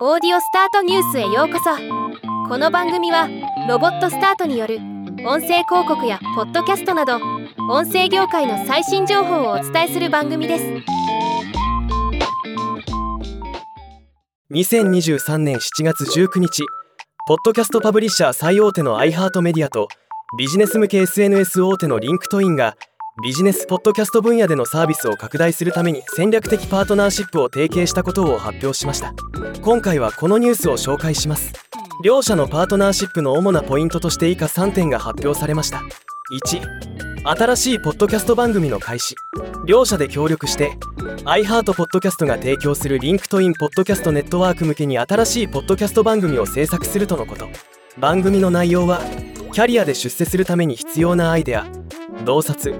オーディオスタートニュースへようこそ。この番組はロボットスタートによる音声広告やポッドキャストなど音声業界の最新情報をお伝えする番組です。2023年7月19日ポッドキャストパブリッシャー最大手の iHeart メディアとビジネス向け SNS 大手のリンクトインがビジネスポッドキャスト分野でのサービスを拡大するために戦略的パートナーシップを提携したことを発表しました。今回はこのニュースを紹介します。両社のパートナーシップの主なポイントとして以下3点が発表されました。1新しいポッドキャスト番組の開始。両社で協力して iHeart ポッドキャストが提供するリンクトインポッドキャストネットワーク向けに新しいポッドキャスト番組を制作するとのこと。番組の内容はキャリアで出世するために必要なアイデア。洞察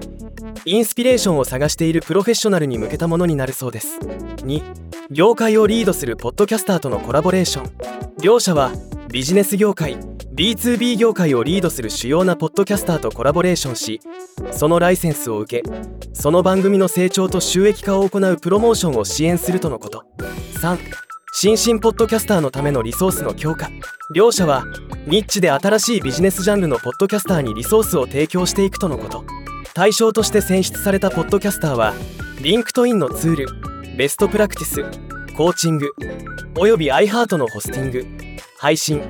インスピレーションを探しているプロフェッショナルに向けたものになるそうです。2業界をリードするポッドキャスターとのコラボレーション。両社はビジネス業界 B2B 業界をリードする主要なポッドキャスターとコラボレーションしそのライセンスを受けその番組の成長と収益化を行うプロモーションを支援するとのこと。3新進ポッドキャスターのためのリソースの強化。両社はニッチで新しいビジネスジャンルのポッドキャスターにリソースを提供していくとのこと。対象として選出されたポッドキャスターはリンクトインのツールベストプラクティスコーチングおよび iHeart のホスティング配信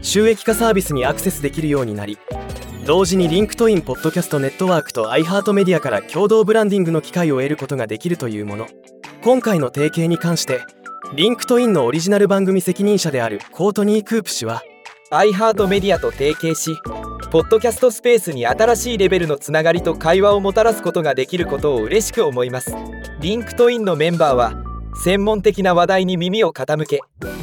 収益化サービスにアクセスできるようになり同時にリンクトインポッドキャストネットワークと iHeart メディアから共同ブランディングの機会を得ることができるというもの。今回の提携に関してリンクトインのオリジナル番組責任者であるコートニー・クープ氏は iHeart メディアと提携しポッドキャストスペースに新しいレベルのつながりと会話をもたらすことができることを嬉しく思います。リンクトインのメンバーは専門的な話題に耳を傾け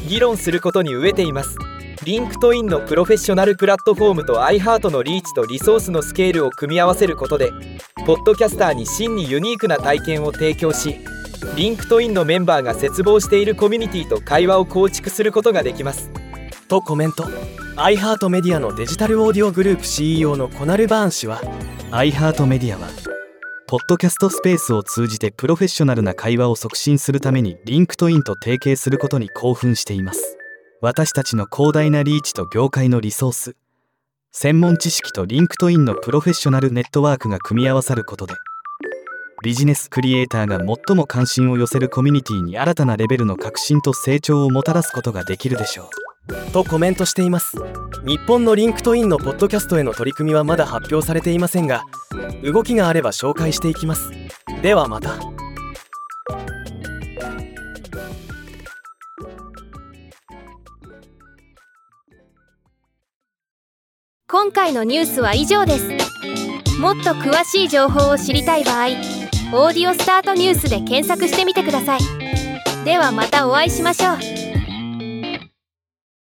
議論することに飢えています。リンクトインのプロフェッショナルプラットフォームと iHeart のリーチとリソースのスケールを組み合わせることでポッドキャスターに真にユニークな体験を提供しリンクトインのメンバーが切望しているコミュニティと会話を構築することができます。とコメント。iHeart メディアのデジタルオーディオグループ CEO のコナル・バーン氏は iHeart メディアはポッドキャストスペースを通じてプロフェッショナルな会話を促進するためにリンクトインと提携することに興奮しています。私たちの広大なリーチと業界のリソース専門知識とリンクトインのプロフェッショナルネットワークが組み合わさることでビジネスクリエイターが最も関心を寄せるコミュニティに新たなレベルの革新と成長をもたらすことができるでしょう。とコメントしています。日本のリンクトインのポッドキャストへの取り組みはまだ発表されていませんが動きがあれば紹介していきます。ではまた。今回のニュースは以上です。もっと詳しい情報を知りたい場合「オーディオスタートニュース」で検索してみてください。ではまたお会いしましょう。